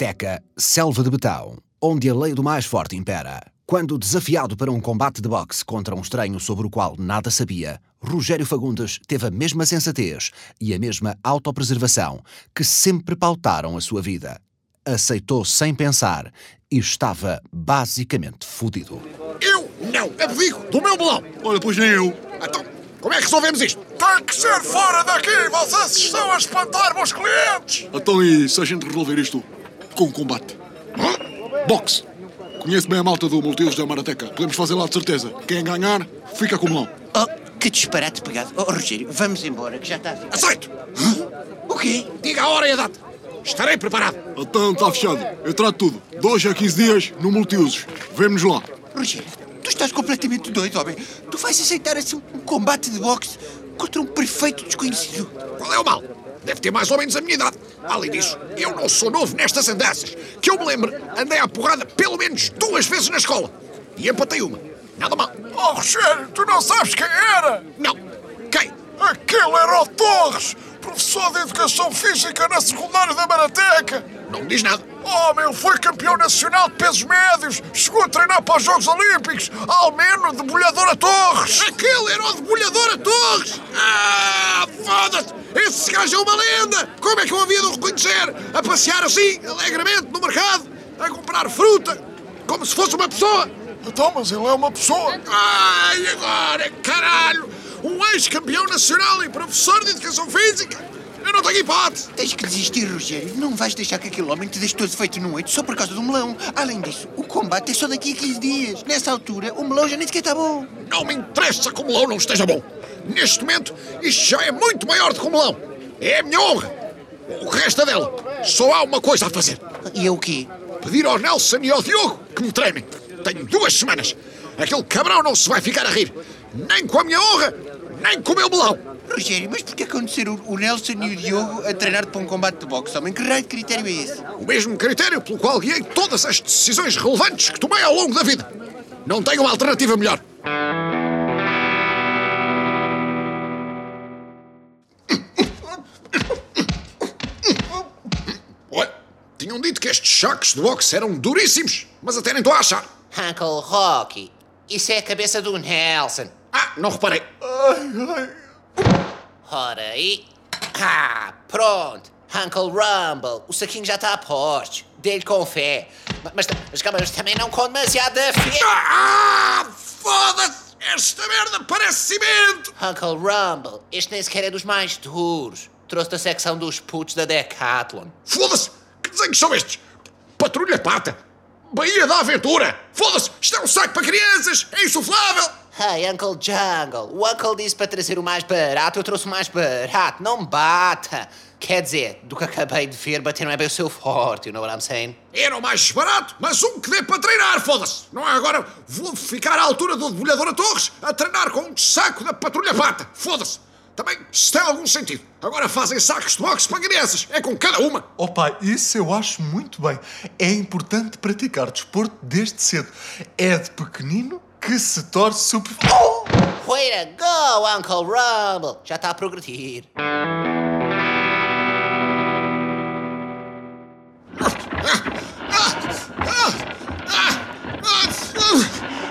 Marateca, selva de betão, onde a lei do mais forte impera. Quando desafiado para um combate de boxe contra um estranho sobre o qual nada sabia, Rogério Fagundes teve a mesma sensatez e a mesma autopreservação que sempre pautaram a sua vida. Aceitou sem pensar e estava basicamente fudido. Eu não abdico do meu melão. Olha, pois nem eu. Então, como é que resolvemos isto? Tem que ser fora daqui! Vocês estão a espantar meus clientes! Então e se a gente resolver isto com combate? Boxe. Conheço bem a malta do Multiusos da Marateca. Podemos fazer lá de certeza. Quem ganhar, fica com o melão. Oh, que disparate pegado. Oh, Rogério, vamos embora, que já está a ficar. Aceito! O quê? Diga a hora e a data. Estarei preparado. Então está fechado. Eu trato tudo. Dois a 15 dias no Multiusos. Vemo-nos lá. Rogério, tu estás completamente doido, homem. Tu vais aceitar assim um combate de boxe contra um perfeito desconhecido. Qual é o mal? Deve ter mais ou menos a minha idade. Além disso, eu não sou novo nestas andanças. Que eu me lembro, andei à porrada pelo menos duas vezes na escola. E empatei uma. Nada mal. Oh, Rogério, tu não sabes quem era? Não. Quem? Aquele era o Torres, professor de Educação Física na secundária da Marateca. Não me diz nada. Oh, ele foi campeão nacional de pesos médios, chegou a treinar para os Jogos Olímpicos, Almeno, de Bolhadora Torres. Aquele era o debulhador a Torres! Ah, foda-se! Esse gajo é uma lenda! Como é que eu havia de o reconhecer? A passear assim, alegremente, no mercado, a comprar fruta, como se fosse uma pessoa! Então, mas ele é uma pessoa. Ai, agora, caralho! Um ex-campeão nacional e professor de Educação Física! Eu não tenho hipótese! Tens que desistir, Rogério. Não vais deixar que aquele homem te deixe todo feito num oito só por causa do melão. Além disso, o combate é só daqui a 15 dias. Nessa altura, o melão já nem sequer está bom. Não me interessa que o melão não esteja bom. Neste momento, isto já é muito maior do que o melão. É a minha honra. O resto é dela. Só há uma coisa a fazer. E é o quê? Pedir ao Nelson e ao Diogo que me tremem. Tenho duas semanas. Aquele cabrão não se vai ficar a rir. Nem com a minha honra, nem com o meu melão. Rogério, mas porquê acontecer o, o Nelson e o Diogo a treinar para um combate de boxe, homem? Que raio de critério é esse? O mesmo critério pelo qual guiei todas as decisões relevantes que tomei ao longo da vida. Não tenho uma alternativa melhor. Olha, tinham dito que estes choques de boxe eram duríssimos, mas até nem estou a achar. Uncle Rocky, isso é a cabeça do Nelson. Ah, não reparei. Ora aí. Ah, pronto. Uncle Rumble, o saquinho já está a postos. Dê-lhe com fé. Ma- Mas, mas, calma, mas também não com demasiada fé. Ah, foda-se! Esta merda parece cimento! Uncle Rumble, este nem sequer é dos mais duros. Trouxe da secção dos putos da Decathlon. Foda-se! Que desenhos são estes? Patrulha Pata! Baía da Aventura! Foda-se! Isto é um saco para crianças! É insuflável! Hey, Uncle Jungle, o Uncle disse para trazer o mais barato, eu trouxe o mais barato. Não bata. Quer dizer, do que acabei de ver, bater não é bem o seu forte, you know what I'm saying? Era o mais barato, mas um que dê para treinar, foda-se! Não é agora vou ficar à altura do debulhador a Torres a treinar com um saco da Patrulha Pata! Foda-se! Também, se tem algum sentido. Agora fazem sacos de boxe para crianças. É com cada uma. Oh pai, isso eu acho muito bem. É importante praticar desporto desde cedo. É de pequenino que se torce super... Oh! Way to go, Uncle Rumble! Já está a progredir.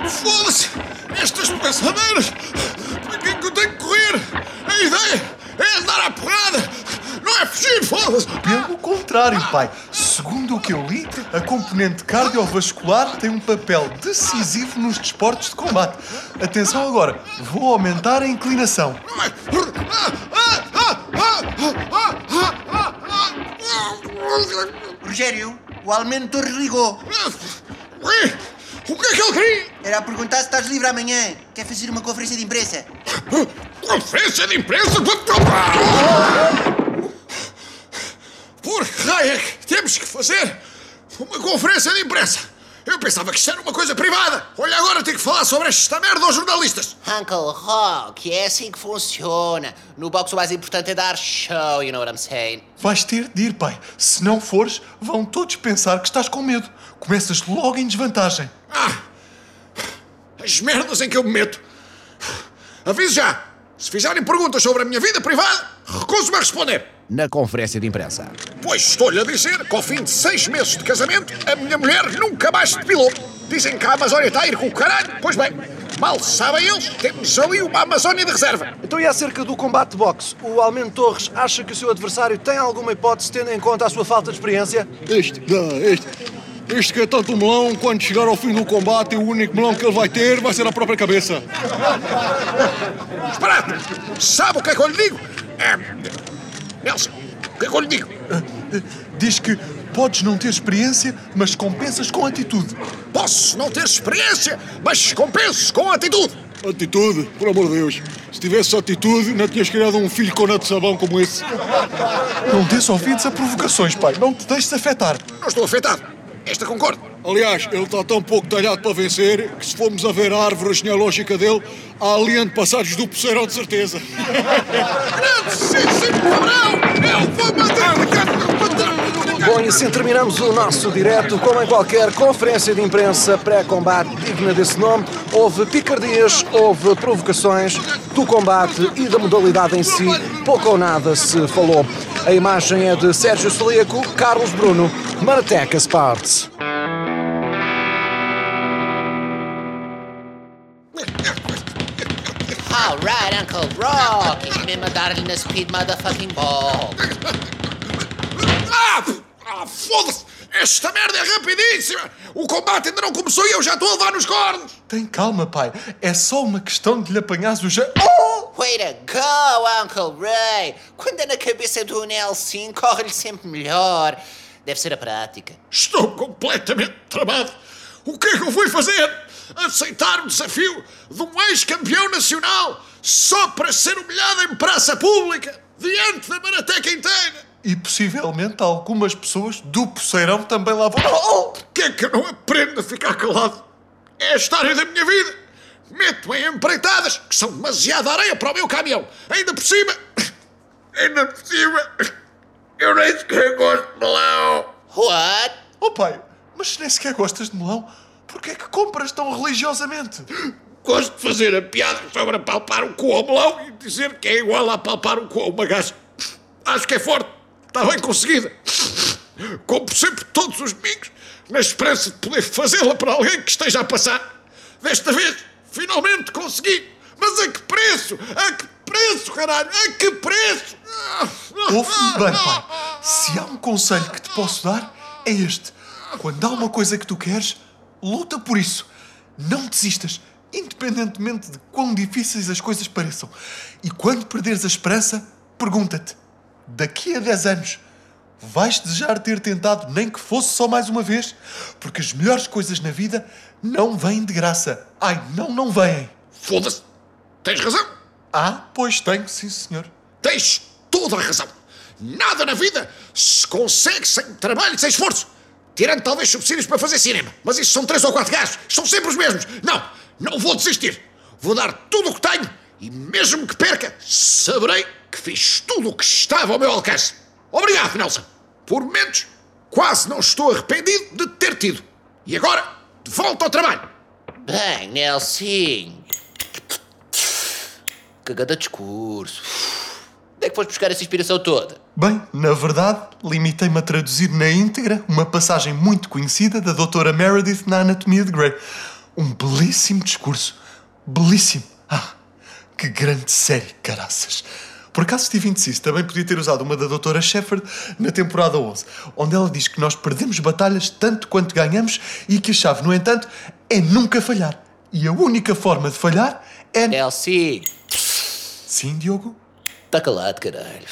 Foda-se! Estas pensadeiras! Para que é que eu tenho que correr? A ideia é andar à porrada! Não é fugir, foda-se! Pelo contrário, pai. Segundo o que eu li, a componente cardiovascular tem um papel decisivo nos desportos de combate. Atenção agora, vou aumentar a inclinação. Rogério, o Almeno Torres ligou. ah. Ué, O que é que ele queria? Era a perguntar se estás livre amanhã. Quer fazer uma conferência de imprensa? Conferência de imprensa? Por que raio é que temos que fazer uma conferência de imprensa? Eu pensava que isto era uma coisa privada. Olha, agora tenho que falar sobre esta merda aos jornalistas. Uncle Rock, é assim que funciona. No boxe o mais importante é dar show, you know what I'm saying? Vais ter de ir, pai. Se não fores, vão todos pensar que estás com medo. Começas logo em desvantagem. Ah, as merdas em que eu me meto. Aviso já. Se fizerem perguntas sobre a minha vida privada, recuso-me a responder. Na conferência de imprensa. Pois estou-lhe a dizer que ao fim de seis meses de casamento, a minha mulher nunca mais se depilou. Dizem que a Amazónia está a ir com o caralho. Pois bem, mal sabem eles, temos ali uma Amazónia de reserva. Então, e acerca do combate de boxe? O Almeno Torres acha que o seu adversário tem alguma hipótese, tendo em conta a sua falta de experiência? Este, não, este. Este que é tanto melão, quando chegar ao fim do combate, o único melão que ele vai ter vai ser a própria cabeça. Esperado! Sabe o que é que eu lhe digo? É... Nelson, o que é que eu lhe digo? Diz que podes não ter experiência, mas compensas com atitude. Posso não ter experiência, mas compenso com atitude. Atitude, por amor de Deus. Se tivesse atitude, não tinhas criado um filho com neto de sabão como esse. Não des ouvidos a provocações, pai. Não te deixes afetar. Não estou afetado. Esta concordo. Aliás, ele está tão pouco talhado para vencer que se formos a ver a árvore genealógica dele, há ali antepassados do poceirão de certeza. Grandíssimo Cabrão! Eu vou matar-lhe, Bom, e assim terminamos o nosso direto. Como em qualquer conferência de imprensa pré-combate digna desse nome, houve picardias, houve provocações do combate e da modalidade em si. Pouco ou nada se falou. A imagem é de Sérgio Celíaco, Carlos Bruno, Marateca Sports. All right, Uncle Rock. A dar-lhe na speed motherfucking ball. Ah! Ah Foda-se! Esta merda é rapidíssima! O combate ainda não começou e eu já estou a levar nos cornos! Tem calma, pai. É só uma questão de lhe apanhares o jeito. Oh! Way to go, Uncle Ray! Quando é na cabeça do Nelson, corre-lhe sempre melhor. Deve ser a prática. Estou completamente travado! O que é que eu fui fazer? Aceitar o desafio de um ex-campeão nacional só para ser humilhado em praça pública, diante da Marateca inteira? E possivelmente algumas pessoas do Poceirão também lá vão. Oh! Por que é que eu não aprendo a ficar calado? É a história da minha vida. Meto em empreitadas que são demasiada areia para o meu caminhão. Ainda por cima. Ainda por cima. Eu nem sequer gosto de melão. What? Oh, pai, mas se nem sequer gostas de melão, porquê é que compras tão religiosamente? Gosto de fazer a piada sobre apalpar o cu ao melão e dizer que é igual a apalpar o cu a uma gaja. Acho que é forte. Está bem conseguida. Compro sempre todos os domingos, na esperança de poder fazê-la para alguém que esteja a passar. Desta vez, finalmente consegui. Mas a que preço? A que preço, caralho? A que preço? Ouve-me bem, pai. Se há um conselho que te posso dar, é este. Quando há uma coisa que tu queres, luta por isso. Não desistas, independentemente de quão difíceis as coisas pareçam. E quando perderes a esperança, pergunta-te: daqui a 10 anos, vais desejar ter tentado nem que fosse só mais uma vez? Porque as melhores coisas na vida não vêm de graça. Ai, não, não vêm. Foda-se. Tens razão. Ah, pois tenho, sim, senhor. Tens toda a razão. Nada na vida se consegue sem trabalho sem esforço. Tirando talvez subsídios para fazer cinema. Mas isso são três ou quatro gajos. São sempre os mesmos. Não, não vou desistir. Vou dar tudo o que tenho e mesmo que perca, saberei que fiz tudo o que estava ao meu alcance. Obrigado, Nelson. Por momentos, quase não estou arrependido de ter tido. E agora, de volta ao trabalho. Bem, Nelson. Cagada discurso. Onde é que foste buscar essa inspiração toda? Bem, na verdade, limitei-me a traduzir na íntegra uma passagem muito conhecida da doutora Meredith na Anatomia de Grey. Um belíssimo discurso. Belíssimo. Ah, que grande série, caraças. Por acaso estive indeciso, também podia ter usado uma da doutora Shepard na temporada 11, onde ela diz que nós perdemos batalhas tanto quanto ganhamos e que a chave, no entanto, é nunca falhar. E a única forma de falhar é... Nelson. Sim, Diogo? Está calado, caralho.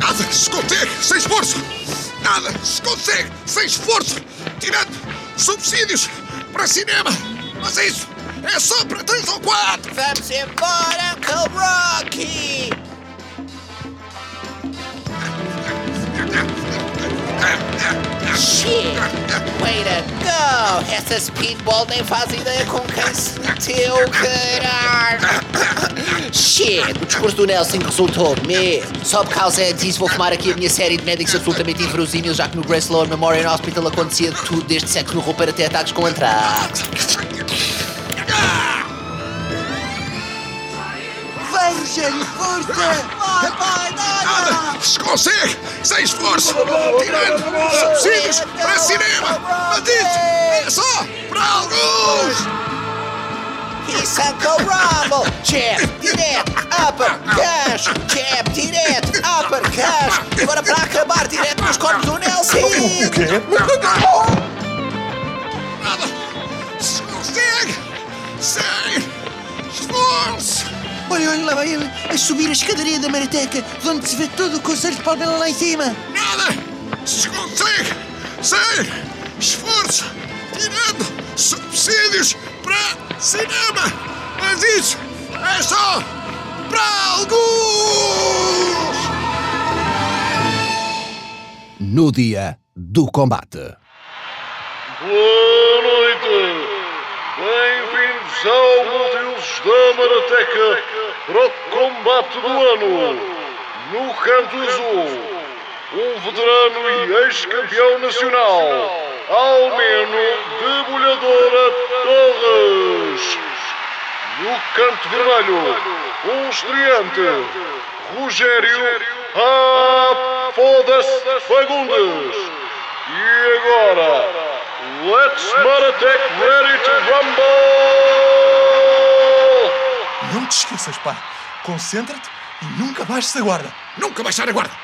Nada se consegue sem esforço. Nada se consegue sem esforço. Tirando subsídios para cinema. Mas isso é só para três ou quatro. Vamos embora, Uncle Rocky! Shit! Way to go! Essa speedball nem faz ideia com quem se meteu, caralho! Shit! O discurso do Nelson resultou mesmo. Só por causa disso vou fumar aqui a minha série de médicos absolutamente inverosímil, já que no Grace Lower Memorial Hospital acontecia tudo, desde sexo no roupeiro até ataques com antrax. Rogério, força! Vai, vai, nada! Consegue! Sem esforço! Tirando subsídios para cinema! Isso é só para alguns! Isso Uncle Rumble! Jab, direto, upper, cash! Jab, direto, upper, cash! Agora para acabar direto nos corpos do Nelson! O quê? Nada! Olha, lá vai ele a subir a escadaria da Marateca, de onde se vê todo o Conselho de Palmela lá em cima. Nada! Se consegue! Sem esforço! Tirando subsídios para cinema! Mas isso é só para alguns! No dia do combate. Boa noite! Bem-vindos ao Multiusos da Marateca para o combate do ano. No canto azul, um veterano e ex-campeão nacional, Almeno Debulhadora Torres. No canto vermelho, um estreante, Rogério foda-se Fagundes. E agora, let's Maratec ready to rumble! Não te esqueças, pai. Concentra-te e nunca baixes a guarda. Nunca baixar a guarda!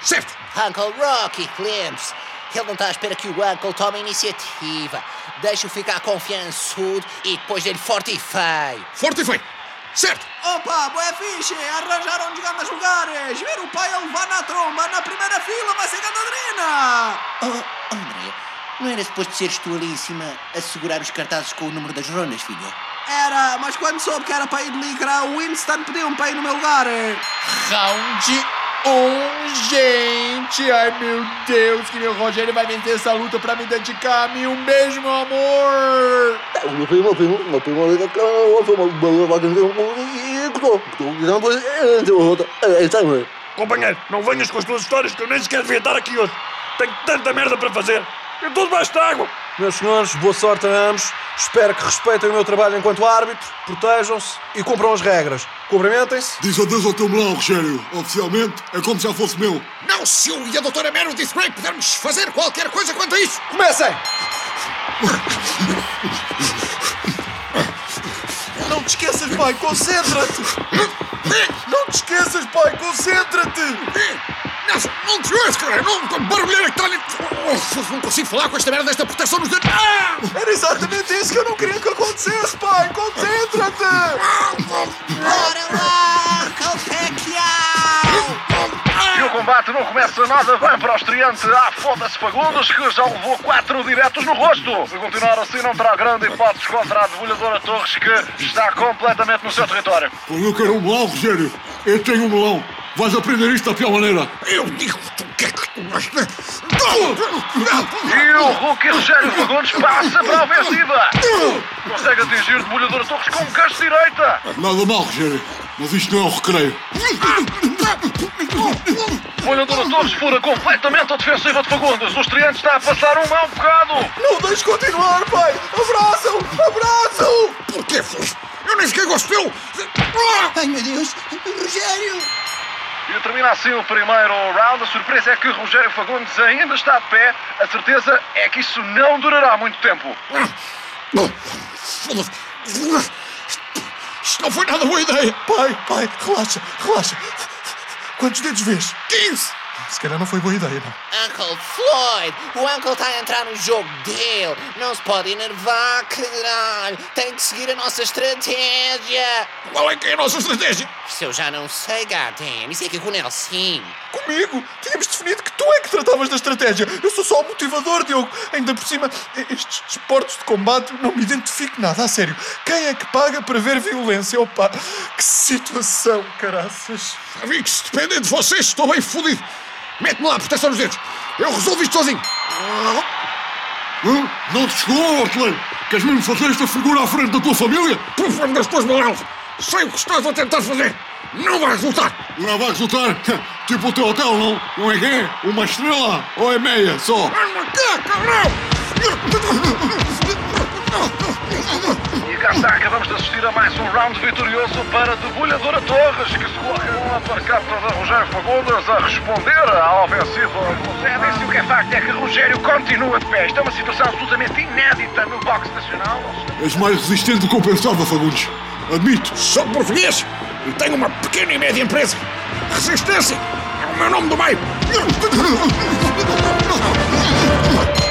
Certo! Uncle Rocky, Clemps! Ele não está à espera que o Uncle tome a iniciativa. Deixa-o ficar confiançudo e depois dele forte e feio. Forte e feio! Certo! Opa, boé fixe! Arranjaram grandes lugares! Ver o pai a levar na tromba na primeira fila vai ser gadadrina! Oh, André, não era suposto seres tu ali em cima a segurar os cartazes com o número das rondas, filha? Era, mas quando soube que era para ir de licra, o Winston pediu-me para ir no meu lugar. Round 1, gente! Ai meu Deus, que meu Rogério vai vencer essa luta pra me dedicar a mim. Um beijo, meu amor! Meu primo, meu primo, meu primo, meu primo, Companheiro, não venhas com as tuas histórias que eu nem sequer devia estar aqui hoje. Tenho tanta merda para fazer. Eu estou debaixo de água. Meus senhores, boa sorte a ambos. Espero que respeitem o meu trabalho enquanto árbitro, protejam-se e cumpram as regras. Cumprimentem-se. Diz adeus ao teu melão, Rogério. Oficialmente, é como se já fosse meu. Não se eu e a doutora Mero disse bem pudermos fazer qualquer coisa quanto a isso! Comecem! Não te esqueças, pai. Concentra-te. Não te esqueças, pai. Concentra-te. Não te ouço, cara! Não, barulheira que está ali! Oh, não consigo falar com esta merda desta proteção nos dedos! Ah! Era exatamente isso que eu não queria que acontecesse, pai. Concentra-te. Bora lá, Uncle Pacquiao! E o combate não começa nada bem para o estreante. Ah, foda-se Fagundes, que já levou quatro diretos no rosto. Se continuar assim, não terá grande hipótese contra a debulhadora Torres, que está completamente no seu território. Eu quero um melão, Rogério, eu tenho um melão. Vais aprender isto da pior maneira. Eu digo o que é que tu vais... E o Hulk Rogério Fagundes passa para a ofensiva. Consegue atingir debulhadora Torres com um canto de direita. Nada mal, Rogério. Mas isto não é o recreio. Debulhadora Torres fura completamente a defensiva de Fagundes. O estreante está a passar um mau bocado. Não deixes continuar, pai. Abraça-o. Abraça-o. Porquê, filho? Eu nem sequer gosto dele! Ai, meu Deus. Rogério. E termina assim o primeiro round. A surpresa é que Rogério Fagundes ainda está de pé. A certeza é que isso não durará muito tempo. Isto não foi nada boa ideia! Pai, pai, relaxa, relaxa. Quantos dedos vês? 15! Se calhar não foi boa ideia, não. Uncle Floyd, o Uncle está a entrar no jogo dele. Não se pode enervar, caralho. Tem que seguir a nossa estratégia. Qual é que é a nossa estratégia? Isso eu já não sei, goddamn. Isso é que é com o Nelson. Comigo? Tínhamos definido que tu é que tratavas da estratégia. Eu sou só o motivador, Diogo. Ainda por cima, estes desportos de combate não me identifico nada, a sério. Quem é que paga para ver violência? Opa, que situação, caraças. Amigos, dependem de vocês, estou bem fodido. Mete-me lá a proteção nos dedos. Eu resolvo isto sozinho. Não te chegou, artilheiro? Queres mesmo fazer esta figura à frente da tua família? Por favor, das tuas malas. Sei o que estás a tentar fazer. Não vai resultar. Não vai resultar? Tipo o teu hotel, não? Não é que é? Uma estrela? Ou é meia só? Anda cá, cabrão! E cá está, acabamos de assistir a mais um round vitorioso para Debulhadora Torres, que se coloca no aparcata da Rogério Fagundes a responder à ofensiva do Zé. Disse o que é facto é que Rogério continua de pé. Isto é uma situação absolutamente inédita no boxe nacional. És mais resistente do que eu pensava, Fagundes. Admito. Sou português e tenho uma pequena e média empresa. Resistência é o meu nome do meio.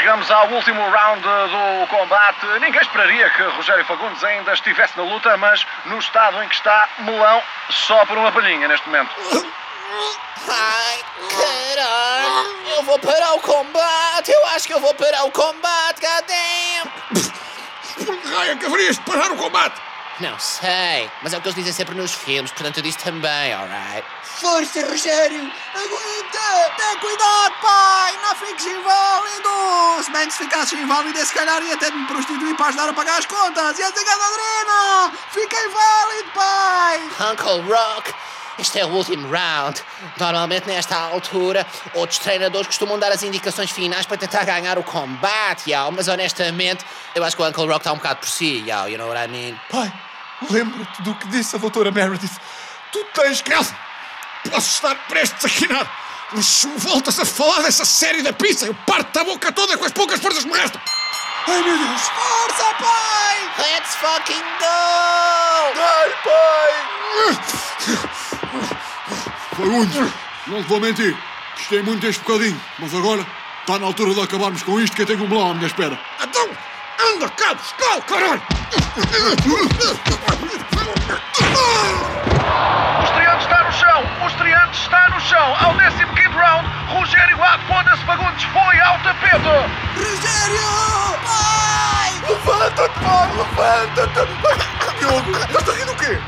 Chegamos ao último round do combate. Ninguém esperaria que Rogério Fagundes ainda estivesse na luta, mas no estado em que está, melão só por uma palhinha neste momento. Ai, caralho! Eu vou parar o combate! Eu acho que eu vou parar o combate, goddamn! Por que raio que haverias de parar o combate? Não sei, mas é o que eles dizem sempre nos filmes, portanto eu disse também, alright? Força, Rogério! Aguenta! Tem cuidado, pai! Não fiques inválido! Se bem que se ficasses inválido, se calhar ia ter de me prostituir para ajudar a pagar as contas! Ia ter adrenalina! Fica inválido, pai! Uncle Rock, este é o último round. Normalmente, nesta altura, outros treinadores costumam dar as indicações finais para tentar ganhar o combate, yao. mas honestamente, eu acho que o Uncle Rock está um bocado por si, yao. You know what I mean? Pai, lembra-te do que disse a doutora Meredith. Tu tens que... Posso estar prestes a quinar, mas se me voltas a falar dessa série da pizza, eu parto-te a boca toda com as poucas forças que me restam. Ai, meu Deus. Força, pai! Let's fucking go! Ai, pai. Fagundes, não te vou mentir. Gostei muito deste bocadinho, mas agora está na altura de acabarmos com isto que eu tenho um melão à minha espera. Então, anda cá buscar, caralho! O estreante está no chão! O estreante está no chão! Ao 15 round, Rogério A. Foda-se Fagundes foi ao tapete! Rogério! Pai! Levanta-te, pai, levanta-te. Diogo, estás a rir do quê?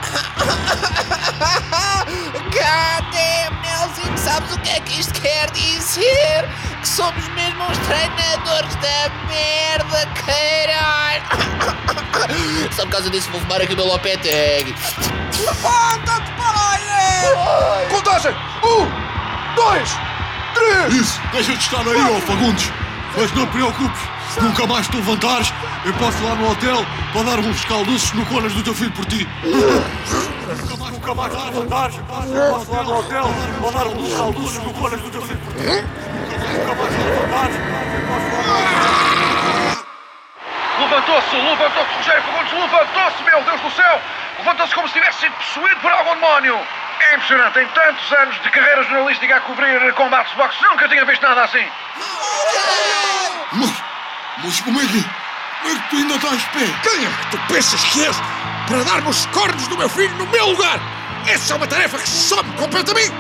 Goddamn, Nelson, sabes o que é que isto somos mesmo uns treinadores da merda, caralho! Só por causa disso vou fumar aqui o meu Lopeteg. Levanta-te, pai! Contagem. Um, dois, três. Isso, deixa de estar aí, ó Fagundes. Mas não te preocupes, nunca mais te levantares, eu passo lá no hotel para dar uns calduços no conas do teu filho por ti. Nunca mais, nunca mais te levantares, eu passo lá no hotel para dar uns calduços no conas do teu filho por ti. Levantou-se, levantou-se, Rogério Fagundes, levantou-se, meu Deus do céu! Levantou-se como se tivesse sido possuído por algum demónio! É impressionante, em tantos anos de carreira jornalística a cobrir combates de boxe, nunca tinha visto nada assim! Mas, mas como é que, como é que tu ainda estás de pé? Quem é que tu pensas que és para dar nos cornos do meu filho no meu lugar? Essa é uma tarefa que só me compete a mim!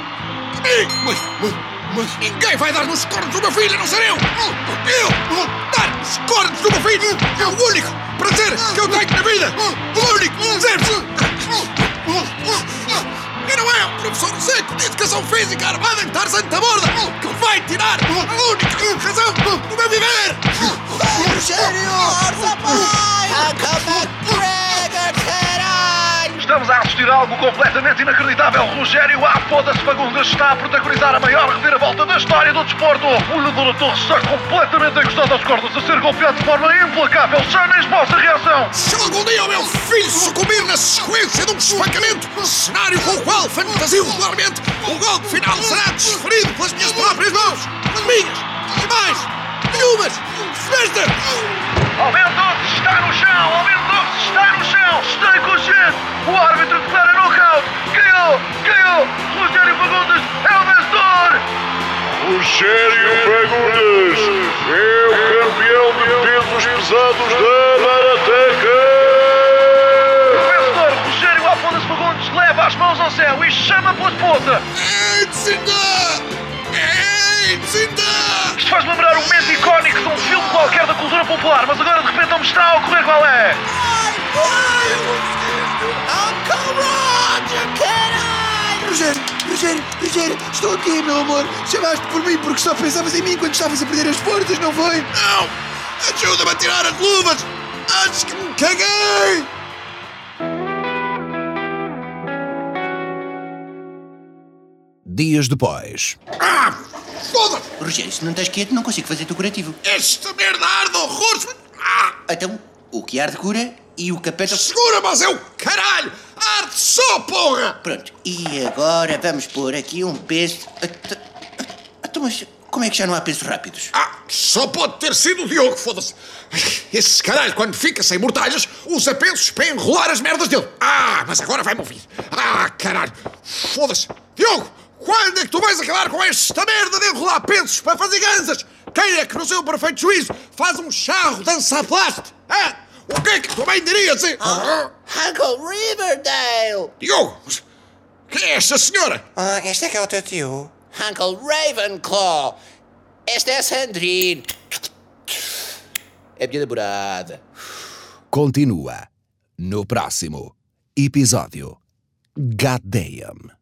A mim! Mas, mas, mas... Ninguém vai dar nos cornos do meu filho, não ser eu! Eu! Dar nos cornos do meu filho é o único prazer que eu tenho na vida! O único! Percebes? E não é o professor seco de educação física armado em Tarzan da Borda que vai tirar a única razão do meu viver! Rogério! Assistir algo completamente inacreditável. Rogério A. Foda-se Fagundes está a protagonizar a maior reviravolta da história do desporto. O Lula Torres está completamente encostado às cordas, a ser golpeado de forma implacável. Já nem esboça reação. Se algum dia o meu filho sucumbir na sequência de um esfaqueamento, cenário com o qual fantasio regularmente, o golpe final será desferido pelas minhas próprias mãos. Minhas! E mais! Nenhumas! Almendox está no chão! Almendox está no chão! Está inconsciente! O árbitro declara knockout! Ganhou! Ganhou! Rogério Fagundes é o vencedor! Rogério Fagundes é o campeão de pesos pesados da Marateca! O vencedor, Rogério Afonso Fagundes, leva as mãos ao céu e chama pela esposa! In the... Isto faz lembrar icónico de um filme qualquer da cultura popular, mas agora de repente não me está a ocorrer qual é! Rogério, Rogério, Rogério, estou aqui, meu amor. Chamaste por mim porque só pensavas em mim quando estavas a perder as forças, não foi? Não! Ajuda-me a tirar as luvas! Antes que me caguei! Dias depois. Ah! Foda-se! Rogério, se não estás quieto, não consigo fazer teu curativo. Esta merda arde horrores! Ah! Então, o que arde cura e o capeta... Segura, mas é o caralho! Arde só, porra! Pronto, e agora vamos pôr aqui um peso... Então, então, mas como é que já não há pesos rápidos? Ah, só pode ter sido o Diogo, foda-se. Esse caralho, quando fica sem mortalhas, usa pensos para enrolar as merdas dele. Ah, mas agora vai-me ouvir. Ah, caralho. Foda-se. Diogo, quando é que tu vais acabar com esta merda de enrolar pensos para fazer ganzas? Quem é que, no seu perfeito juízo, faz um charro dança a plástico? Ah, o que é que tu bem dirias, hein? Ah, Uncle Riverdale! Diogo, quem é esta senhora? Ah, este é que é o teu tio. Uncle Ravenclaw! Esta é a Sandrine. É minha namorada. Continua no próximo episódio. goddamn.